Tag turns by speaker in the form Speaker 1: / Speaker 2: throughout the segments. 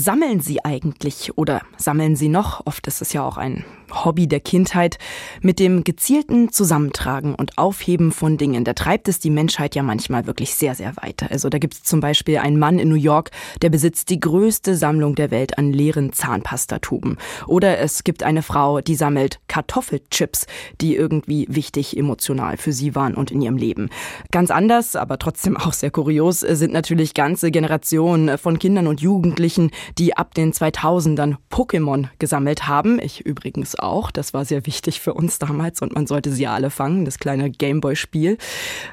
Speaker 1: sammeln Sie eigentlich oder sammeln Sie noch, oft ist es ja auch ein Hobby der Kindheit, mit dem gezielten Zusammentragen und Aufheben von Dingen. Da treibt es die Menschheit ja manchmal wirklich sehr, sehr weit. Also da gibt es zum Beispiel einen Mann in New York, der besitzt die größte Sammlung der Welt an leeren Zahnpastatuben. Oder es gibt eine Frau, die sammelt Kartoffelchips, die irgendwie wichtig emotional für sie waren und in ihrem Leben. Ganz anders, aber trotzdem auch sehr kurios, sind natürlich ganze Generationen von Kindern und Jugendlichen, die ab den 2000ern Pokémon gesammelt haben. Ich übrigens auch. Das war sehr wichtig für uns damals und man sollte sie ja alle fangen, das kleine Gameboy-Spiel.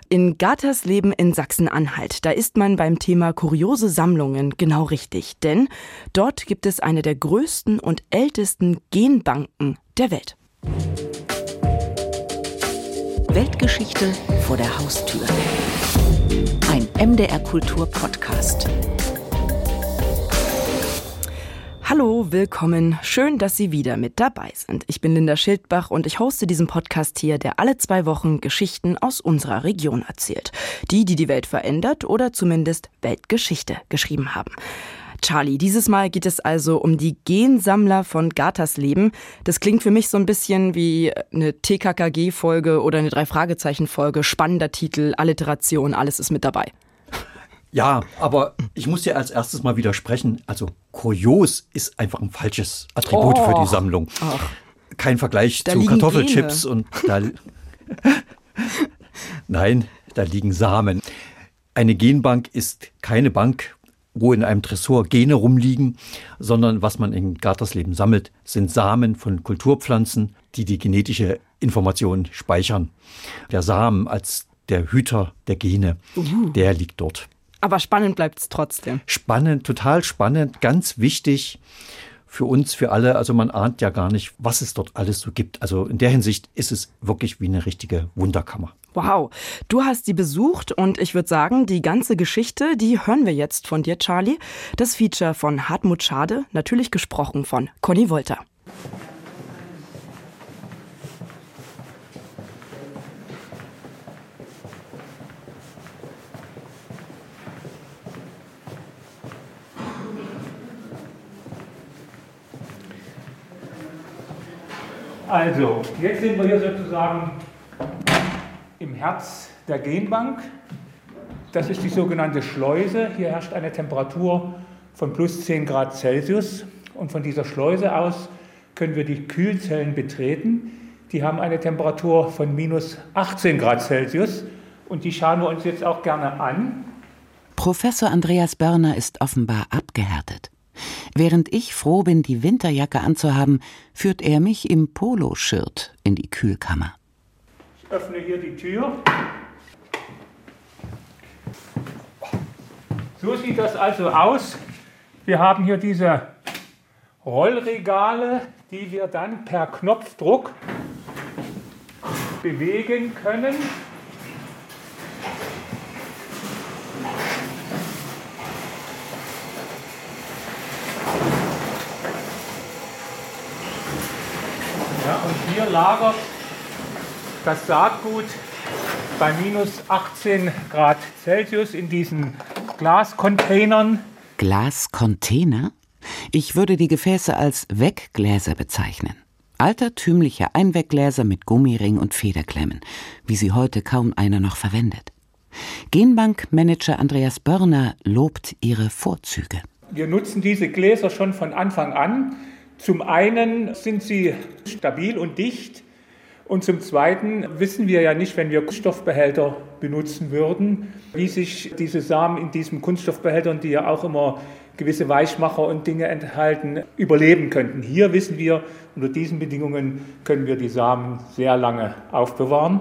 Speaker 1: In Gathers Leben in Sachsen-Anhalt, da ist man beim Thema kuriose Sammlungen genau richtig. Denn dort gibt es eine der größten und ältesten Genbanken der Welt.
Speaker 2: Weltgeschichte vor der Haustür. Ein MDR Kultur Podcast.
Speaker 1: Hallo, willkommen. Schön, dass Sie wieder mit dabei sind. Ich bin Linda Schildbach und ich hoste diesen Podcast hier, der alle zwei Wochen Geschichten aus unserer Region erzählt. Die, die die Welt verändert oder zumindest Weltgeschichte geschrieben haben. Charlie, dieses Mal geht es also um die Gensammler von Gattersleben. Das klingt für mich so ein bisschen wie eine TKKG-Folge oder eine Drei-Fragezeichen-Folge. Spannender Titel, Alliteration, alles ist mit dabei.
Speaker 3: Ja, aber ich muss dir als erstes mal widersprechen. Also kurios ist einfach ein falsches Attribut oh. für die oh. Sammlung. Ach. Kein Vergleich da zu Kartoffelchips Gene. und da. Nein, da liegen Samen. Eine Genbank ist keine Bank, wo in einem Tresor Gene rumliegen, sondern was man in Gartersleben sammelt, sind Samen von Kulturpflanzen, die die genetische Information speichern. Der Samen als der Hüter der Gene, der liegt dort.
Speaker 1: Aber spannend bleibt es trotzdem.
Speaker 3: Spannend, total spannend, ganz wichtig für uns, für alle. Also man ahnt ja gar nicht, was es dort alles so gibt. Also in der Hinsicht ist es wirklich wie eine richtige Wunderkammer.
Speaker 1: Wow, du hast sie besucht und ich würde sagen, die ganze Geschichte, die hören wir jetzt von dir, Charlie. Das Feature von Hartmut Schade, natürlich gesprochen von Conny Wolter.
Speaker 4: Also, jetzt sind wir hier sozusagen im Herz der Genbank. Das ist die sogenannte Schleuse. Hier herrscht eine Temperatur von plus 10 Grad Celsius. Und von dieser Schleuse aus können wir die Kühlzellen betreten. Die haben eine Temperatur von minus 18 Grad Celsius. Und die schauen wir uns jetzt auch gerne an.
Speaker 2: Professor Andreas Börner ist offenbar abgehärtet. Während ich froh bin, die Winterjacke anzuhaben, führt er mich im Poloshirt in die Kühlkammer.
Speaker 4: Ich öffne hier die Tür. So sieht das also aus. Wir haben hier diese Rollregale, die wir dann per Knopfdruck bewegen können. Lagert das Saatgut bei minus 18 Grad Celsius in diesen Glascontainern.
Speaker 2: Glascontainer? Ich würde die Gefäße als Weggläser bezeichnen. Altertümliche Einweggläser mit Gummiring und Federklemmen, wie sie heute kaum einer noch verwendet. Genbankmanager Andreas Börner lobt ihre Vorzüge.
Speaker 4: Wir nutzen diese Gläser schon von Anfang an. Zum einen sind sie stabil und dicht und zum Zweiten wissen wir ja nicht, wenn wir Kunststoffbehälter benutzen würden, wie sich diese Samen in diesen Kunststoffbehältern, die ja auch immer gewisse Weichmacher und Dinge enthalten, überleben könnten. Hier wissen wir, unter diesen Bedingungen können wir die Samen sehr lange aufbewahren.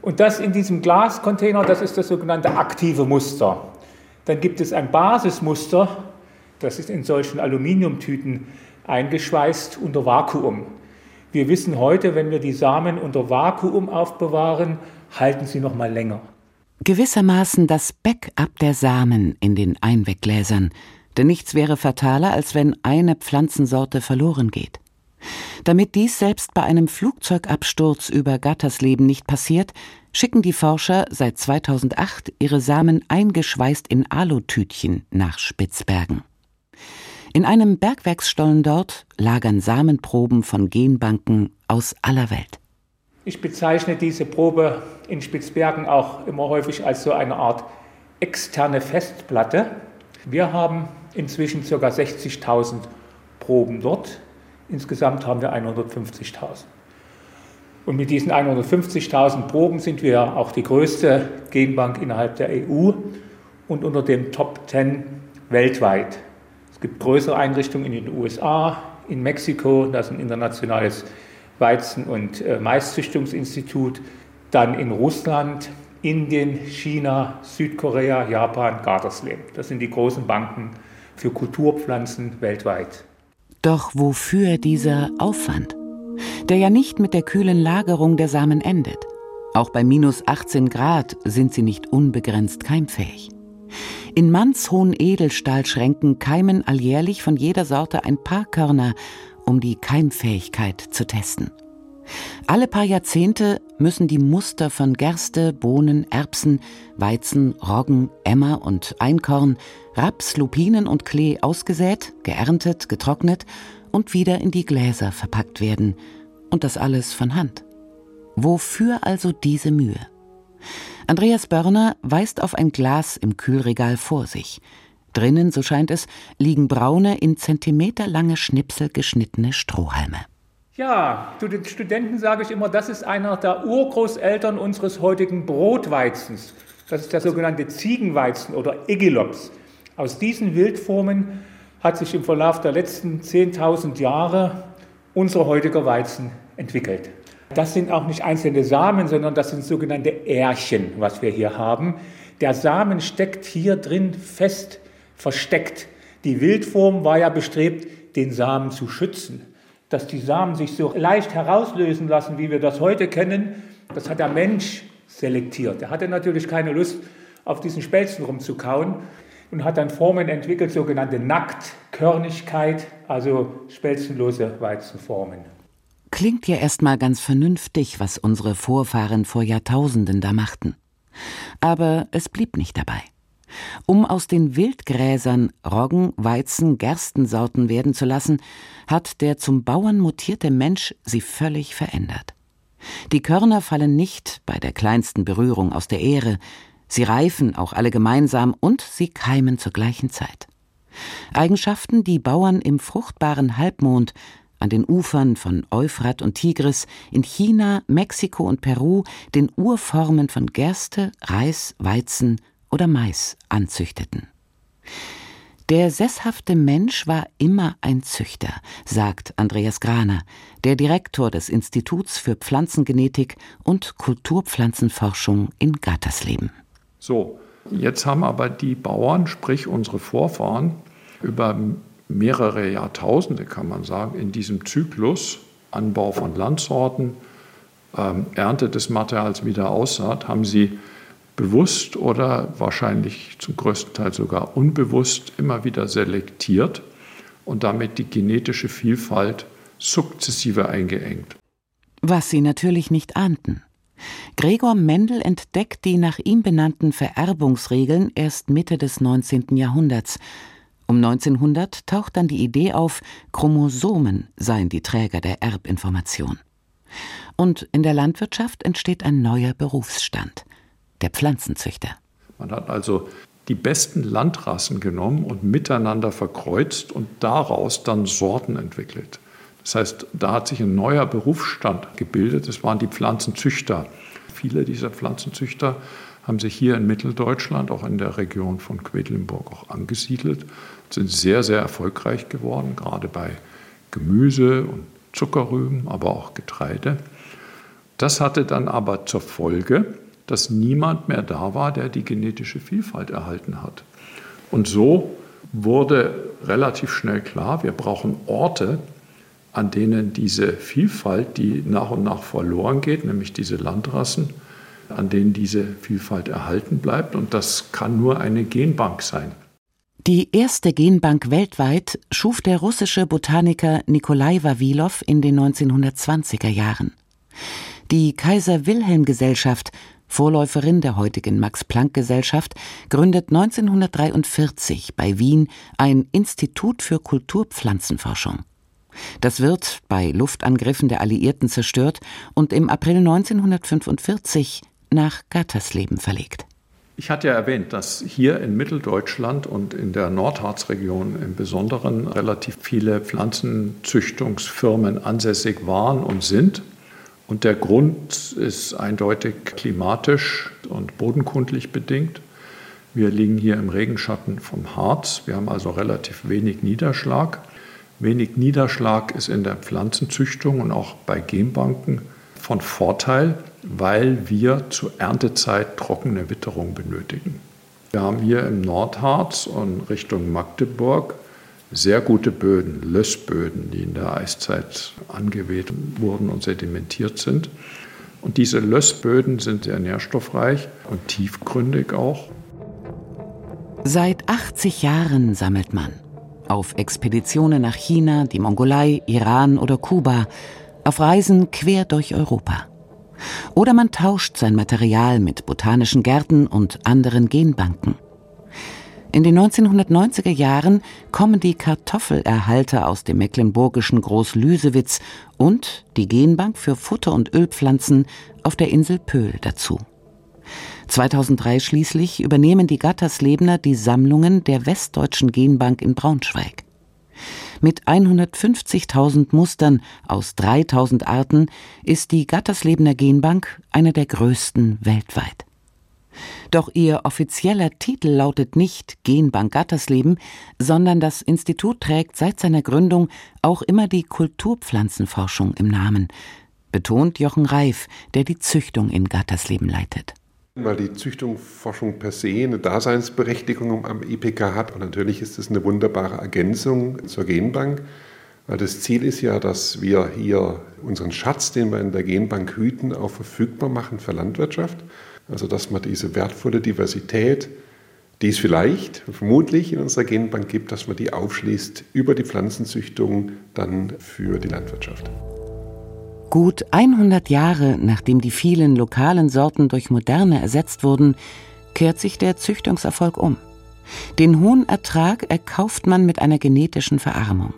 Speaker 4: Und das in diesem Glascontainer, das ist das sogenannte aktive Muster. Dann gibt es ein Basismuster, das ist in solchen Aluminiumtüten eingeschweißt unter Vakuum. Wir wissen heute, wenn wir die Samen unter Vakuum aufbewahren, halten sie noch mal länger.
Speaker 2: Gewissermaßen das Backup der Samen in den Einweggläsern, denn nichts wäre fataler, als wenn eine Pflanzensorte verloren geht. Damit dies selbst bei einem Flugzeugabsturz über Gattersleben nicht passiert, schicken die Forscher seit 2008 ihre Samen eingeschweißt in Alutütchen nach Spitzbergen. In einem Bergwerksstollen dort lagern Samenproben von Genbanken aus aller Welt.
Speaker 4: Ich bezeichne diese Probe in Spitzbergen auch immer häufig als so eine Art externe Festplatte. Wir haben inzwischen ca. 60.000 Proben dort. Insgesamt haben wir 150.000. Und mit diesen 150.000 Proben sind wir auch die größte Genbank innerhalb der EU und unter den Top 10 weltweit. Gibt größere Einrichtungen in den USA, in Mexiko, das ist ein internationales Weizen- und äh, Maiszüchtungsinstitut, dann in Russland, Indien, China, Südkorea, Japan, Gartersleben. Das sind die großen Banken für Kulturpflanzen weltweit.
Speaker 2: Doch wofür dieser Aufwand? Der ja nicht mit der kühlen Lagerung der Samen endet. Auch bei minus 18 Grad sind sie nicht unbegrenzt keimfähig. In mannshohen Edelstahlschränken keimen alljährlich von jeder Sorte ein paar Körner um die Keimfähigkeit zu testen. Alle paar Jahrzehnte müssen die Muster von Gerste, Bohnen, Erbsen, Weizen, Roggen, Emmer und Einkorn, Raps, Lupinen und Klee ausgesät, geerntet, getrocknet und wieder in die Gläser verpackt werden. Und das alles von Hand. Wofür also diese Mühe? Andreas Börner weist auf ein Glas im Kühlregal vor sich. Drinnen, so scheint es, liegen braune, in Zentimeter lange Schnipsel geschnittene Strohhalme.
Speaker 4: Ja, zu den Studenten sage ich immer, das ist einer der Urgroßeltern unseres heutigen Brotweizens. Das ist der sogenannte Ziegenweizen oder Egilops. Aus diesen Wildformen hat sich im Verlauf der letzten 10.000 Jahre unser heutiger Weizen entwickelt. Das sind auch nicht einzelne Samen, sondern das sind sogenannte Ährchen, was wir hier haben. Der Samen steckt hier drin fest versteckt. Die Wildform war ja bestrebt, den Samen zu schützen. Dass die Samen sich so leicht herauslösen lassen, wie wir das heute kennen, das hat der Mensch selektiert. Er hatte natürlich keine Lust, auf diesen Spelzen rumzukauen und hat dann Formen entwickelt, sogenannte Nacktkörnigkeit, also spelzenlose Weizenformen.
Speaker 2: Klingt ja erstmal ganz vernünftig, was unsere Vorfahren vor Jahrtausenden da machten. Aber es blieb nicht dabei. Um aus den Wildgräsern Roggen, Weizen, Gerstensorten werden zu lassen, hat der zum Bauern mutierte Mensch sie völlig verändert. Die Körner fallen nicht bei der kleinsten Berührung aus der Ähre, sie reifen auch alle gemeinsam und sie keimen zur gleichen Zeit. Eigenschaften, die Bauern im fruchtbaren Halbmond an den Ufern von Euphrat und Tigris, in China, Mexiko und Peru den Urformen von Gerste, Reis, Weizen oder Mais anzüchteten. Der sesshafte Mensch war immer ein Züchter, sagt Andreas Graner, der Direktor des Instituts für Pflanzengenetik und Kulturpflanzenforschung in Gattersleben.
Speaker 5: So, jetzt haben aber die Bauern, sprich unsere Vorfahren, über mehrere Jahrtausende, kann man sagen, in diesem Zyklus Anbau von Landsorten, ähm, Ernte des Materials wieder Aussaat, haben sie bewusst oder wahrscheinlich zum größten Teil sogar unbewusst immer wieder selektiert und damit die genetische Vielfalt sukzessive eingeengt.
Speaker 2: Was sie natürlich nicht ahnten. Gregor Mendel entdeckt die nach ihm benannten Vererbungsregeln erst Mitte des 19. Jahrhunderts. Um 1900 taucht dann die Idee auf, Chromosomen seien die Träger der Erbinformation. Und in der Landwirtschaft entsteht ein neuer Berufsstand der Pflanzenzüchter.
Speaker 5: Man hat also die besten Landrassen genommen und miteinander verkreuzt und daraus dann Sorten entwickelt. Das heißt, da hat sich ein neuer Berufsstand gebildet. Das waren die Pflanzenzüchter. Viele dieser Pflanzenzüchter haben sich hier in Mitteldeutschland, auch in der Region von Quedlinburg, auch angesiedelt, sind sehr, sehr erfolgreich geworden, gerade bei Gemüse und Zuckerrüben, aber auch Getreide. Das hatte dann aber zur Folge, dass niemand mehr da war, der die genetische Vielfalt erhalten hat. Und so wurde relativ schnell klar, wir brauchen Orte, an denen diese Vielfalt, die nach und nach verloren geht, nämlich diese Landrassen, an denen diese Vielfalt erhalten bleibt. Und das kann nur eine Genbank sein.
Speaker 2: Die erste Genbank weltweit schuf der russische Botaniker Nikolai Vavilov in den 1920er Jahren. Die Kaiser Wilhelm Gesellschaft Vorläuferin der heutigen Max-Planck-Gesellschaft, gründet 1943 bei Wien ein Institut für Kulturpflanzenforschung. Das wird bei Luftangriffen der Alliierten zerstört und im April 1945 nach Gattersleben verlegt.
Speaker 5: Ich hatte ja erwähnt, dass hier in Mitteldeutschland und in der Nordharzregion im Besonderen relativ viele Pflanzenzüchtungsfirmen ansässig waren und sind. Und der Grund ist eindeutig klimatisch und bodenkundlich bedingt. Wir liegen hier im Regenschatten vom Harz. Wir haben also relativ wenig Niederschlag. Wenig Niederschlag ist in der Pflanzenzüchtung und auch bei Genbanken von Vorteil, weil wir zur Erntezeit trockene Witterung benötigen. Wir haben hier im Nordharz und Richtung Magdeburg sehr gute Böden, Lössböden, die in der Eiszeit angeweht wurden und sedimentiert sind. Und diese Lössböden sind sehr nährstoffreich und tiefgründig auch.
Speaker 2: Seit 80 Jahren sammelt man. Auf Expeditionen nach China, die Mongolei, Iran oder Kuba auf Reisen quer durch Europa. Oder man tauscht sein Material mit botanischen Gärten und anderen Genbanken. In den 1990er Jahren kommen die Kartoffelerhalter aus dem mecklenburgischen Groß-Lüsewitz und die Genbank für Futter- und Ölpflanzen auf der Insel Pöhl dazu. 2003 schließlich übernehmen die Gatterslebener die Sammlungen der Westdeutschen Genbank in Braunschweig. Mit 150.000 Mustern aus 3.000 Arten ist die Gatterslebener Genbank eine der größten weltweit. Doch ihr offizieller Titel lautet nicht Genbank Gattersleben, sondern das Institut trägt seit seiner Gründung auch immer die Kulturpflanzenforschung im Namen, betont Jochen Reif, der die Züchtung in Gattersleben leitet
Speaker 6: weil die Züchtungsforschung per se eine Daseinsberechtigung am IPK hat. Und natürlich ist es eine wunderbare Ergänzung zur Genbank, weil das Ziel ist ja, dass wir hier unseren Schatz, den wir in der Genbank hüten, auch verfügbar machen für Landwirtschaft. Also dass man diese wertvolle Diversität, die es vielleicht, vermutlich in unserer Genbank gibt, dass man die aufschließt über die Pflanzenzüchtung dann für die Landwirtschaft.
Speaker 2: Gut 100 Jahre nachdem die vielen lokalen Sorten durch moderne ersetzt wurden, kehrt sich der Züchtungserfolg um. Den hohen Ertrag erkauft man mit einer genetischen Verarmung.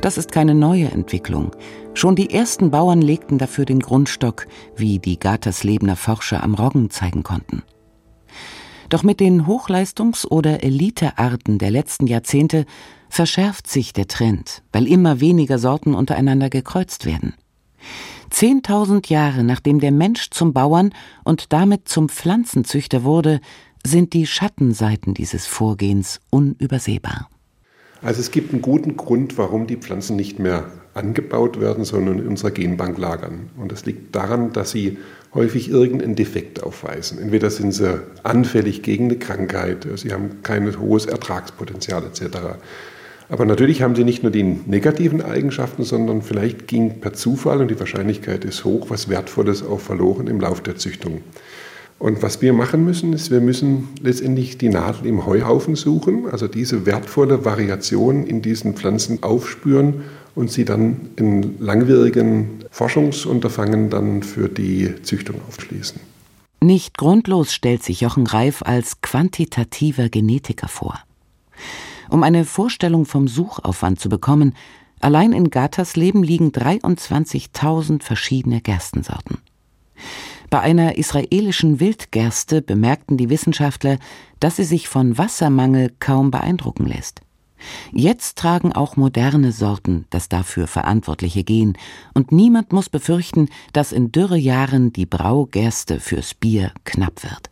Speaker 2: Das ist keine neue Entwicklung. Schon die ersten Bauern legten dafür den Grundstock, wie die Gaterslebener Forscher am Roggen zeigen konnten. Doch mit den Hochleistungs- oder Elitearten der letzten Jahrzehnte verschärft sich der Trend, weil immer weniger Sorten untereinander gekreuzt werden. Zehntausend Jahre nachdem der Mensch zum Bauern und damit zum Pflanzenzüchter wurde, sind die Schattenseiten dieses Vorgehens unübersehbar.
Speaker 6: Also es gibt einen guten Grund, warum die Pflanzen nicht mehr angebaut werden, sondern in unserer Genbank lagern. Und das liegt daran, dass sie häufig irgendeinen Defekt aufweisen. Entweder sind sie anfällig gegen eine Krankheit, sie haben kein hohes Ertragspotenzial etc. Aber natürlich haben sie nicht nur die negativen Eigenschaften, sondern vielleicht ging per Zufall, und die Wahrscheinlichkeit ist hoch, was Wertvolles auch verloren im Lauf der Züchtung. Und was wir machen müssen, ist, wir müssen letztendlich die Nadel im Heuhaufen suchen, also diese wertvolle Variation in diesen Pflanzen aufspüren und sie dann in langwierigen Forschungsunterfangen dann für die Züchtung aufschließen.
Speaker 2: Nicht grundlos stellt sich Jochen Reif als quantitativer Genetiker vor. Um eine Vorstellung vom Suchaufwand zu bekommen, allein in Gattersleben liegen 23.000 verschiedene Gerstensorten. Bei einer israelischen Wildgerste bemerkten die Wissenschaftler, dass sie sich von Wassermangel kaum beeindrucken lässt. Jetzt tragen auch moderne Sorten das dafür verantwortliche Gen, und niemand muss befürchten, dass in Dürrejahren die Braugerste fürs Bier knapp wird.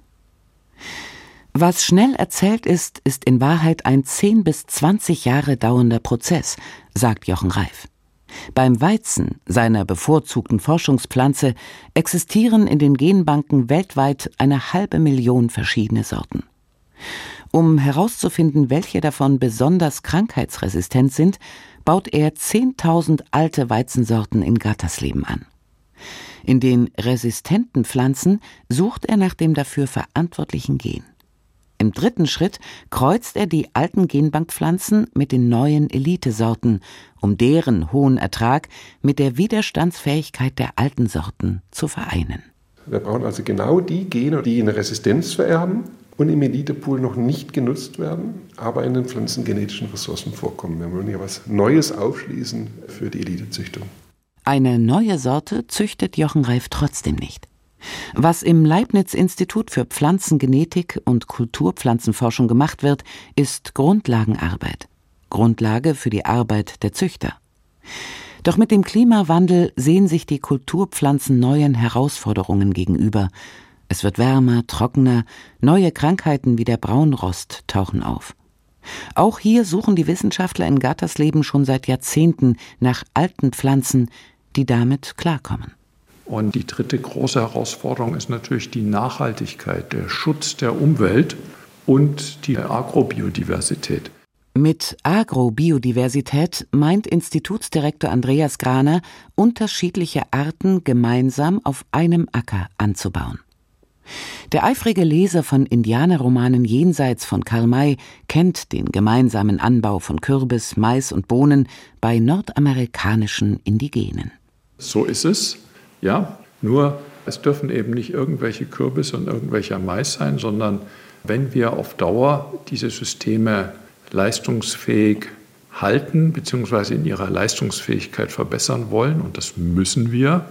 Speaker 2: Was schnell erzählt ist, ist in Wahrheit ein 10 bis 20 Jahre dauernder Prozess, sagt Jochen Reif. Beim Weizen, seiner bevorzugten Forschungspflanze, existieren in den Genbanken weltweit eine halbe Million verschiedene Sorten. Um herauszufinden, welche davon besonders krankheitsresistent sind, baut er 10.000 alte Weizensorten in Gattersleben an. In den resistenten Pflanzen sucht er nach dem dafür verantwortlichen Gen. Im dritten Schritt kreuzt er die alten Genbankpflanzen mit den neuen Elitesorten, um deren hohen Ertrag mit der Widerstandsfähigkeit der alten Sorten zu vereinen.
Speaker 6: Wir brauchen also genau die Gene, die eine Resistenz vererben und im Elitepool noch nicht genutzt werden, aber in den pflanzengenetischen Ressourcen vorkommen. Wir wollen hier was Neues aufschließen für die Elitezüchtung.
Speaker 2: Eine neue Sorte züchtet Jochen Reif trotzdem nicht. Was im Leibniz-Institut für Pflanzengenetik und Kulturpflanzenforschung gemacht wird, ist Grundlagenarbeit. Grundlage für die Arbeit der Züchter. Doch mit dem Klimawandel sehen sich die Kulturpflanzen neuen Herausforderungen gegenüber. Es wird wärmer, trockener, neue Krankheiten wie der Braunrost tauchen auf. Auch hier suchen die Wissenschaftler in Gattersleben schon seit Jahrzehnten nach alten Pflanzen, die damit klarkommen.
Speaker 5: Und die dritte große Herausforderung ist natürlich die Nachhaltigkeit, der Schutz der Umwelt und die Agrobiodiversität.
Speaker 2: Mit Agrobiodiversität meint Institutsdirektor Andreas Graner, unterschiedliche Arten gemeinsam auf einem Acker anzubauen. Der eifrige Leser von Indianerromanen jenseits von Karl May kennt den gemeinsamen Anbau von Kürbis, Mais und Bohnen bei nordamerikanischen Indigenen.
Speaker 5: So ist es, ja. Nur es dürfen eben nicht irgendwelche Kürbisse und irgendwelcher Mais sein, sondern wenn wir auf Dauer diese Systeme leistungsfähig halten bzw. in ihrer Leistungsfähigkeit verbessern wollen, und das müssen wir,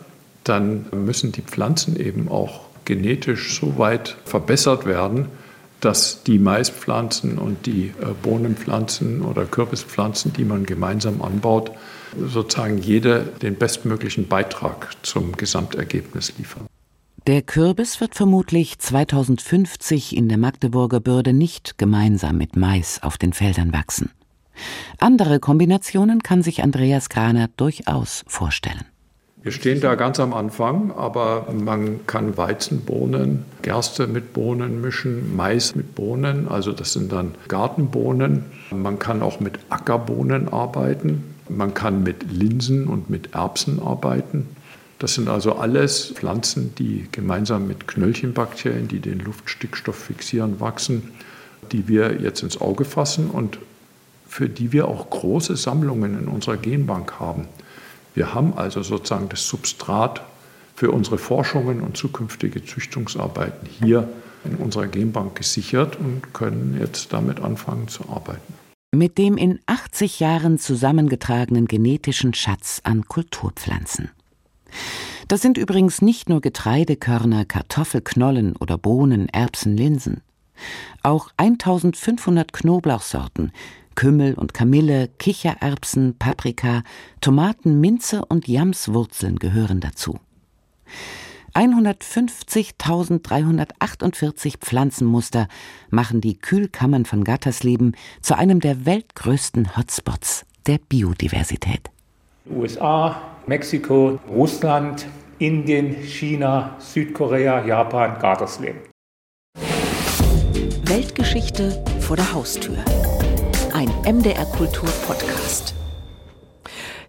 Speaker 5: dann müssen die Pflanzen eben auch genetisch so weit verbessert werden, dass die Maispflanzen und die äh, Bohnenpflanzen oder Kürbispflanzen, die man gemeinsam anbaut, sozusagen jede den bestmöglichen Beitrag zum Gesamtergebnis liefern.
Speaker 2: Der Kürbis wird vermutlich 2050 in der Magdeburger Bürde nicht gemeinsam mit Mais auf den Feldern wachsen. Andere Kombinationen kann sich Andreas Graner durchaus vorstellen.
Speaker 5: Wir stehen da ganz am Anfang, aber man kann Weizenbohnen, Gerste mit Bohnen mischen, Mais mit Bohnen, also das sind dann Gartenbohnen. Man kann auch mit Ackerbohnen arbeiten. Man kann mit Linsen und mit Erbsen arbeiten. Das sind also alles Pflanzen, die gemeinsam mit Knöllchenbakterien, die den Luftstickstoff fixieren, wachsen, die wir jetzt ins Auge fassen und für die wir auch große Sammlungen in unserer Genbank haben. Wir haben also sozusagen das Substrat für unsere Forschungen und zukünftige Züchtungsarbeiten hier in unserer Genbank gesichert und können jetzt damit anfangen zu arbeiten.
Speaker 2: Mit dem in 80 Jahren zusammengetragenen genetischen Schatz an Kulturpflanzen. Das sind übrigens nicht nur Getreidekörner, Kartoffelknollen oder Bohnen, Erbsen, Linsen. Auch 1500 Knoblauchsorten, Kümmel und Kamille, Kichererbsen, Paprika, Tomaten, Minze und Jamswurzeln gehören dazu. 150.348 Pflanzenmuster machen die Kühlkammern von Gattersleben zu einem der weltgrößten Hotspots der Biodiversität.
Speaker 4: USA, Mexiko, Russland, Indien, China, Südkorea, Japan, Gattersleben.
Speaker 7: Weltgeschichte vor der Haustür ein MDR Kultur Podcast.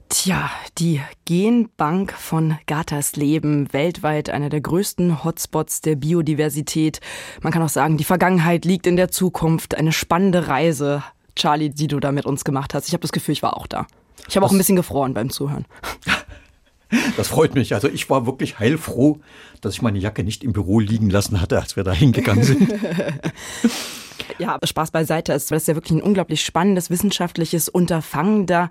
Speaker 1: Tja, die Genbank von Gattersleben, weltweit einer der größten Hotspots der Biodiversität. Man kann auch sagen, die Vergangenheit liegt in der Zukunft. Eine spannende Reise, Charlie, die du da mit uns gemacht hast. Ich habe das Gefühl, ich war auch da. Ich habe auch ein bisschen gefroren beim Zuhören.
Speaker 3: Das freut mich. Also ich war wirklich heilfroh, dass ich meine Jacke nicht im Büro liegen lassen hatte, als wir da hingegangen sind.
Speaker 1: Ja, Spaß beiseite. Es ist ja wirklich ein unglaublich spannendes wissenschaftliches Unterfangen da.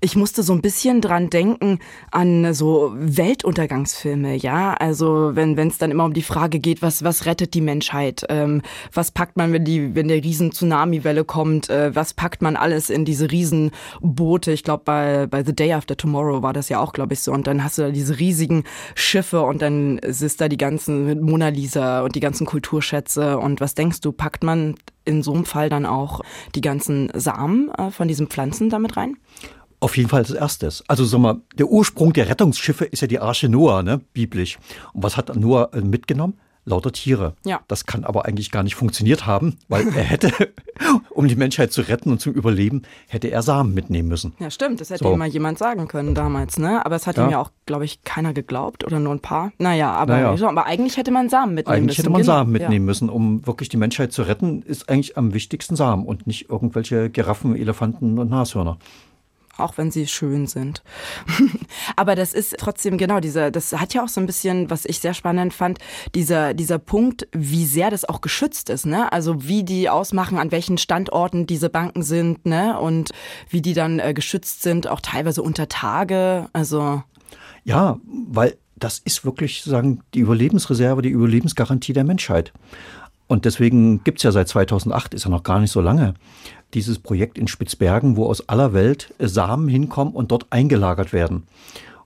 Speaker 1: Ich musste so ein bisschen dran denken an so Weltuntergangsfilme, ja. Also wenn es dann immer um die Frage geht, was was rettet die Menschheit, ähm, was packt man, wenn die wenn der riesen Tsunami-Welle kommt, äh, was packt man alles in diese Riesenboote? Ich glaube bei bei The Day After Tomorrow war das ja auch, glaube ich, so. Und dann hast du da diese riesigen Schiffe und dann ist da die ganzen Mona Lisa und die ganzen Kulturschätze. Und was denkst du, packt man in so einem Fall dann auch die ganzen Samen äh, von diesen Pflanzen damit rein?
Speaker 3: Auf jeden Fall als erstes. Also sag mal, der Ursprung der Rettungsschiffe ist ja die Arche Noah, ne, biblisch. Und was hat Noah äh, mitgenommen? Lauter Tiere. Ja. Das kann aber eigentlich gar nicht funktioniert haben, weil er hätte, um die Menschheit zu retten und zu überleben, hätte er Samen mitnehmen müssen.
Speaker 1: Ja, stimmt. Das hätte so. ihm mal jemand sagen können damals, ne? Aber es hat ja. ihm ja auch, glaube ich, keiner geglaubt oder nur ein paar. Naja, aber, naja. aber eigentlich hätte man Samen mitnehmen
Speaker 3: eigentlich müssen. Eigentlich hätte man genau. Samen mitnehmen ja. müssen, um wirklich die Menschheit zu retten, ist eigentlich am wichtigsten Samen und nicht irgendwelche Giraffen, Elefanten und Nashörner.
Speaker 1: Auch wenn sie schön sind. Aber das ist trotzdem genau dieser, das hat ja auch so ein bisschen, was ich sehr spannend fand, dieser, dieser Punkt, wie sehr das auch geschützt ist, ne? Also wie die ausmachen, an welchen Standorten diese Banken sind, ne? Und wie die dann äh, geschützt sind, auch teilweise unter Tage. Also
Speaker 3: ja, weil das ist wirklich sagen die Überlebensreserve, die Überlebensgarantie der Menschheit. Und deswegen gibt es ja seit 2008, ist ja noch gar nicht so lange, dieses Projekt in Spitzbergen, wo aus aller Welt Samen hinkommen und dort eingelagert werden.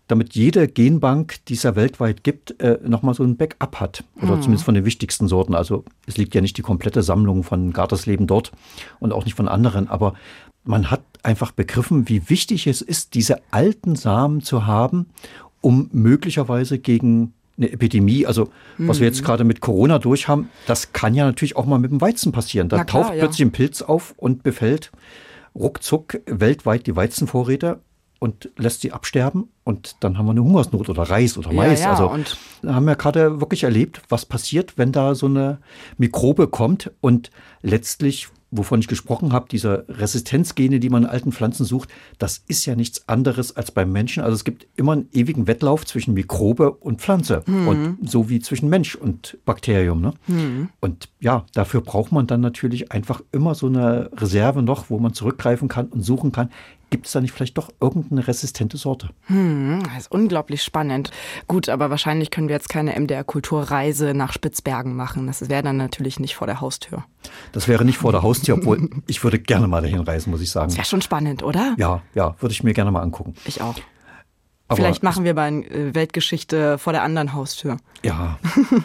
Speaker 3: Damit jede Genbank, die es ja weltweit gibt, äh, nochmal so ein Backup hat. Oder mhm. zumindest von den wichtigsten Sorten. Also es liegt ja nicht die komplette Sammlung von Gartersleben dort und auch nicht von anderen. Aber man hat einfach begriffen, wie wichtig es ist, diese alten Samen zu haben, um möglicherweise gegen eine Epidemie, also was wir jetzt mhm. gerade mit Corona durch haben, das kann ja natürlich auch mal mit dem Weizen passieren. Da klar, taucht plötzlich ein Pilz auf und befällt ruckzuck weltweit die Weizenvorräte und lässt sie absterben und dann haben wir eine Hungersnot oder Reis oder Mais. Ja, ja, also und haben wir gerade wirklich erlebt, was passiert, wenn da so eine Mikrobe kommt und letztlich wovon ich gesprochen habe, diese Resistenzgene, die man in alten Pflanzen sucht, das ist ja nichts anderes als beim Menschen. Also es gibt immer einen ewigen Wettlauf zwischen Mikrobe und Pflanze mhm. und so wie zwischen Mensch und Bakterium. Ne? Mhm. Und ja, dafür braucht man dann natürlich einfach immer so eine Reserve noch, wo man zurückgreifen kann und suchen kann. Gibt es da nicht vielleicht doch irgendeine resistente Sorte?
Speaker 1: Hm, das ist unglaublich spannend. Gut, aber wahrscheinlich können wir jetzt keine MDR-Kulturreise nach Spitzbergen machen. Das wäre dann natürlich nicht vor der Haustür.
Speaker 3: Das wäre nicht vor der Haustür, obwohl ich würde gerne mal dahin reisen, muss ich sagen. Das
Speaker 1: wäre schon spannend, oder?
Speaker 3: Ja, ja, würde ich mir gerne mal angucken.
Speaker 1: Ich auch. Aber Vielleicht machen wir mal äh, Weltgeschichte vor der anderen Haustür.
Speaker 3: Ja.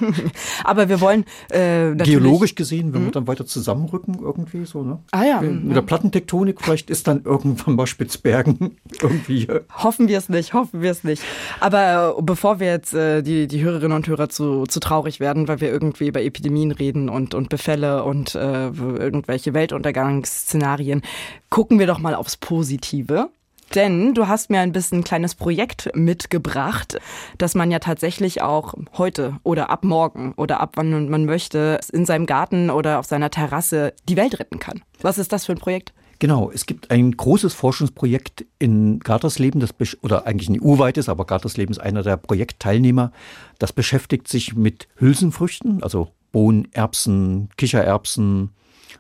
Speaker 1: Aber wir wollen äh,
Speaker 3: geologisch gesehen, wenn wir hm? dann weiter zusammenrücken irgendwie so ne.
Speaker 1: Ah ja.
Speaker 3: Mit der Plattentektonik vielleicht ist dann irgendwann mal Spitzbergen irgendwie.
Speaker 1: Hoffen wir es nicht, hoffen wir es nicht. Aber äh, bevor wir jetzt äh, die die Hörerinnen und Hörer zu zu traurig werden, weil wir irgendwie über Epidemien reden und und Befälle und äh, irgendwelche Weltuntergangsszenarien, gucken wir doch mal aufs Positive. Denn du hast mir ein bisschen ein kleines Projekt mitgebracht, dass man ja tatsächlich auch heute oder ab morgen oder ab wann man möchte in seinem Garten oder auf seiner Terrasse die Welt retten kann. Was ist das für ein Projekt?
Speaker 3: Genau, es gibt ein großes Forschungsprojekt in Gartersleben, das oder eigentlich ein EU-weit ist, aber Gartersleben ist einer der Projektteilnehmer. Das beschäftigt sich mit Hülsenfrüchten, also Bohnen, Erbsen, Kichererbsen,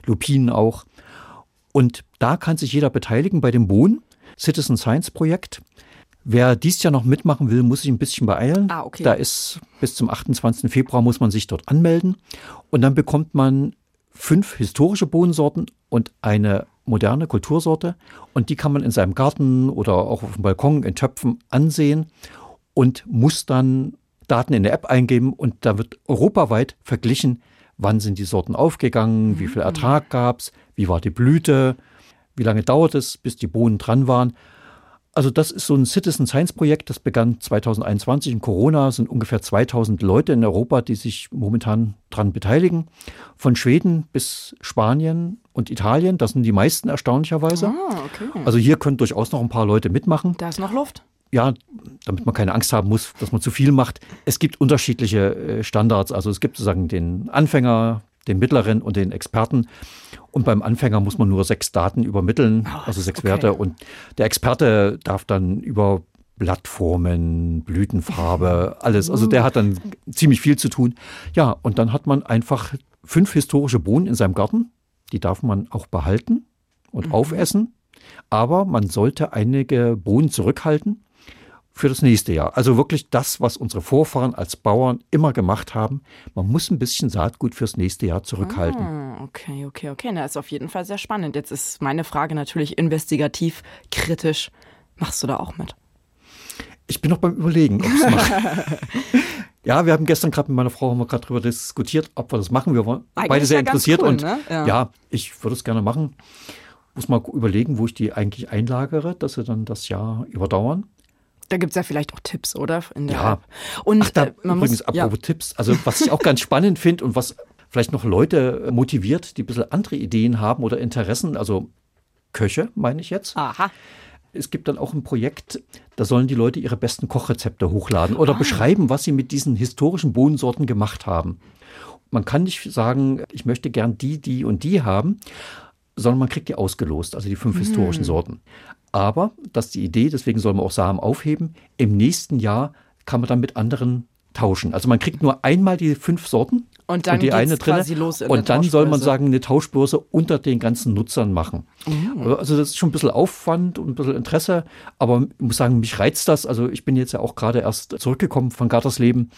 Speaker 3: Lupinen auch. Und da kann sich jeder beteiligen bei dem Bohnen. Citizen Science Projekt. Wer dies Jahr noch mitmachen will, muss sich ein bisschen beeilen.
Speaker 1: Ah, okay.
Speaker 3: Da ist bis zum 28. Februar muss man sich dort anmelden. Und dann bekommt man fünf historische Bohnensorten und eine moderne Kultursorte. Und die kann man in seinem Garten oder auch auf dem Balkon in Töpfen ansehen und muss dann Daten in der App eingeben. Und da wird europaweit verglichen, wann sind die Sorten aufgegangen, wie viel Ertrag gab es, wie war die Blüte, wie lange dauert es, bis die Bohnen dran waren? Also das ist so ein Citizen Science Projekt, das begann 2021 in Corona, sind ungefähr 2000 Leute in Europa, die sich momentan dran beteiligen. Von Schweden bis Spanien und Italien, das sind die meisten erstaunlicherweise. Ah, okay. Also hier können durchaus noch ein paar Leute mitmachen.
Speaker 1: Da ist noch Luft.
Speaker 3: Ja, damit man keine Angst haben muss, dass man zu viel macht. Es gibt unterschiedliche äh, Standards. Also es gibt sozusagen den Anfänger, den mittleren und den Experten. Und beim Anfänger muss man nur sechs Daten übermitteln, oh, also sechs okay. Werte. Und der Experte darf dann über Blattformen, Blütenfarbe, alles. Also der hat dann ziemlich viel zu tun. Ja, und dann hat man einfach fünf historische Bohnen in seinem Garten. Die darf man auch behalten und mhm. aufessen. Aber man sollte einige Bohnen zurückhalten für das nächste Jahr. Also wirklich das, was unsere Vorfahren als Bauern immer gemacht haben. Man muss ein bisschen Saatgut fürs nächste Jahr zurückhalten.
Speaker 1: Ah, okay, okay, okay. Das ist auf jeden Fall sehr spannend. Jetzt ist meine Frage natürlich investigativ, kritisch. Machst du da auch mit?
Speaker 3: Ich bin noch beim Überlegen, ob ich es mache. ja, wir haben gestern gerade mit meiner Frau haben wir gerade darüber diskutiert, ob wir das machen. Wir waren Eigentlich beide sehr interessiert cool, und ne? ja. ja, ich würde es gerne machen. Muss mal überlegen, wo ich die eigentlich einlagere, dass sie dann das Jahr überdauern.
Speaker 1: Da gibt es ja vielleicht auch Tipps, oder?
Speaker 3: ja. App. Und Ach, da, äh, man übrigens, muss, apropos ja. Tipps, also was ich auch ganz spannend finde und was vielleicht noch Leute motiviert, die ein bisschen andere Ideen haben oder Interessen, also Köche, meine ich jetzt.
Speaker 1: Aha.
Speaker 3: Es gibt dann auch ein Projekt, da sollen die Leute ihre besten Kochrezepte hochladen oder ah. beschreiben, was sie mit diesen historischen Bohnensorten gemacht haben. Man kann nicht sagen, ich möchte gern die, die und die haben, sondern man kriegt die ausgelost, also die fünf hm. historischen Sorten. Aber, das ist die Idee, deswegen soll man auch Samen aufheben, im nächsten Jahr kann man dann mit anderen tauschen. Also man kriegt nur einmal die fünf Sorten
Speaker 1: und dann
Speaker 3: und die eine drin. Und dann soll man sagen, eine Tauschbörse unter den ganzen Nutzern machen. Mhm. Also das ist schon ein bisschen Aufwand und ein bisschen Interesse, aber ich muss sagen, mich reizt das. Also ich bin jetzt ja auch gerade erst zurückgekommen von Gartersleben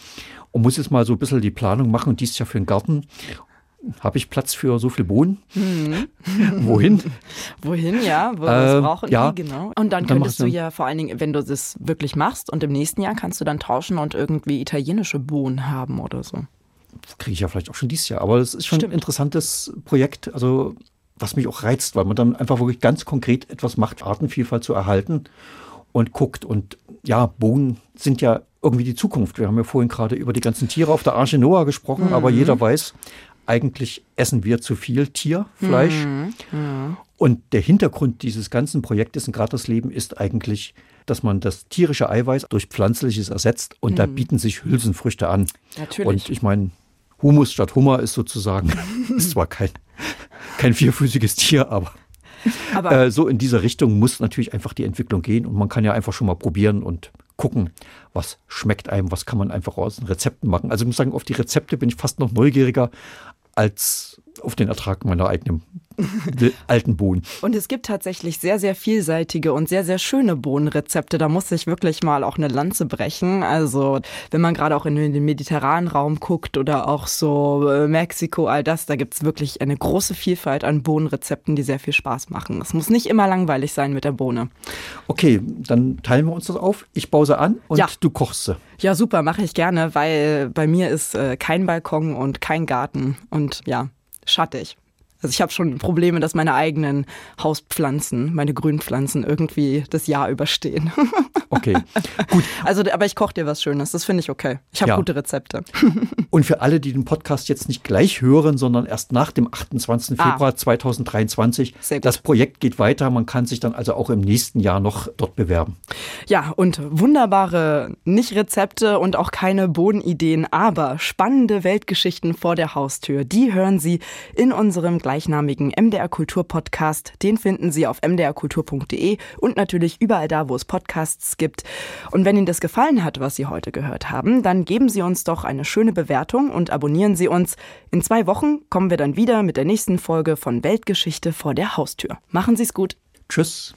Speaker 3: und muss jetzt mal so ein bisschen die Planung machen und dies Jahr für den Garten habe ich Platz für so viel Bohnen? Mhm. Wohin?
Speaker 1: Wohin, ja. Wo äh, brauchen ja. die, genau. Und dann, dann könntest du ja vor allen Dingen, wenn du das wirklich machst und im nächsten Jahr kannst du dann tauschen und irgendwie italienische Bohnen haben oder so.
Speaker 3: Kriege ich ja vielleicht auch schon dieses Jahr. Aber es ist schon Stimmt. ein interessantes Projekt, also was mich auch reizt, weil man dann einfach wirklich ganz konkret etwas macht, Artenvielfalt zu erhalten und guckt. Und ja, Bohnen sind ja irgendwie die Zukunft. Wir haben ja vorhin gerade über die ganzen Tiere auf der Arche Noah gesprochen, mhm. aber jeder weiß, eigentlich essen wir zu viel Tierfleisch. Mhm. Mhm. Und der Hintergrund dieses ganzen Projektes in Gratis-Leben ist eigentlich, dass man das tierische Eiweiß durch pflanzliches ersetzt und mhm. da bieten sich Hülsenfrüchte an.
Speaker 1: Natürlich.
Speaker 3: Und ich meine, Humus statt Hummer ist sozusagen, ist zwar kein, kein vierfüßiges Tier, aber, aber äh, so in dieser Richtung muss natürlich einfach die Entwicklung gehen und man kann ja einfach schon mal probieren und gucken, was schmeckt einem, was kann man einfach aus den Rezepten machen. Also ich muss sagen, auf die Rezepte bin ich fast noch neugieriger als auf den Ertrag meiner eigenen alten Bohnen.
Speaker 1: Und es gibt tatsächlich sehr, sehr vielseitige und sehr, sehr schöne Bohnenrezepte. Da muss ich wirklich mal auch eine Lanze brechen. Also, wenn man gerade auch in den mediterranen Raum guckt oder auch so äh, Mexiko, all das, da gibt es wirklich eine große Vielfalt an Bohnenrezepten, die sehr viel Spaß machen. Es muss nicht immer langweilig sein mit der Bohne.
Speaker 3: Okay, dann teilen wir uns das auf. Ich baue sie an und ja. du kochst sie.
Speaker 1: Ja, super, mache ich gerne, weil bei mir ist äh, kein Balkon und kein Garten und ja, schattig. Also ich habe schon Probleme, dass meine eigenen Hauspflanzen, meine Grünpflanzen irgendwie das Jahr überstehen.
Speaker 3: Okay, gut.
Speaker 1: Also, aber ich koche dir was Schönes, das finde ich okay. Ich habe ja. gute Rezepte.
Speaker 3: Und für alle, die den Podcast jetzt nicht gleich hören, sondern erst nach dem 28. Ah. Februar 2023, das Projekt geht weiter. Man kann sich dann also auch im nächsten Jahr noch dort bewerben.
Speaker 1: Ja, und wunderbare, nicht Rezepte und auch keine Bodenideen, aber spannende Weltgeschichten vor der Haustür. Die hören Sie in unserem gleichnamigen MDR Kultur Podcast. Den finden Sie auf mdrkultur.de und natürlich überall da, wo es Podcasts gibt. Und wenn Ihnen das gefallen hat, was Sie heute gehört haben, dann geben Sie uns doch eine schöne Bewertung und abonnieren Sie uns. In zwei Wochen kommen wir dann wieder mit der nächsten Folge von Weltgeschichte vor der Haustür. Machen Sie es gut.
Speaker 3: Tschüss.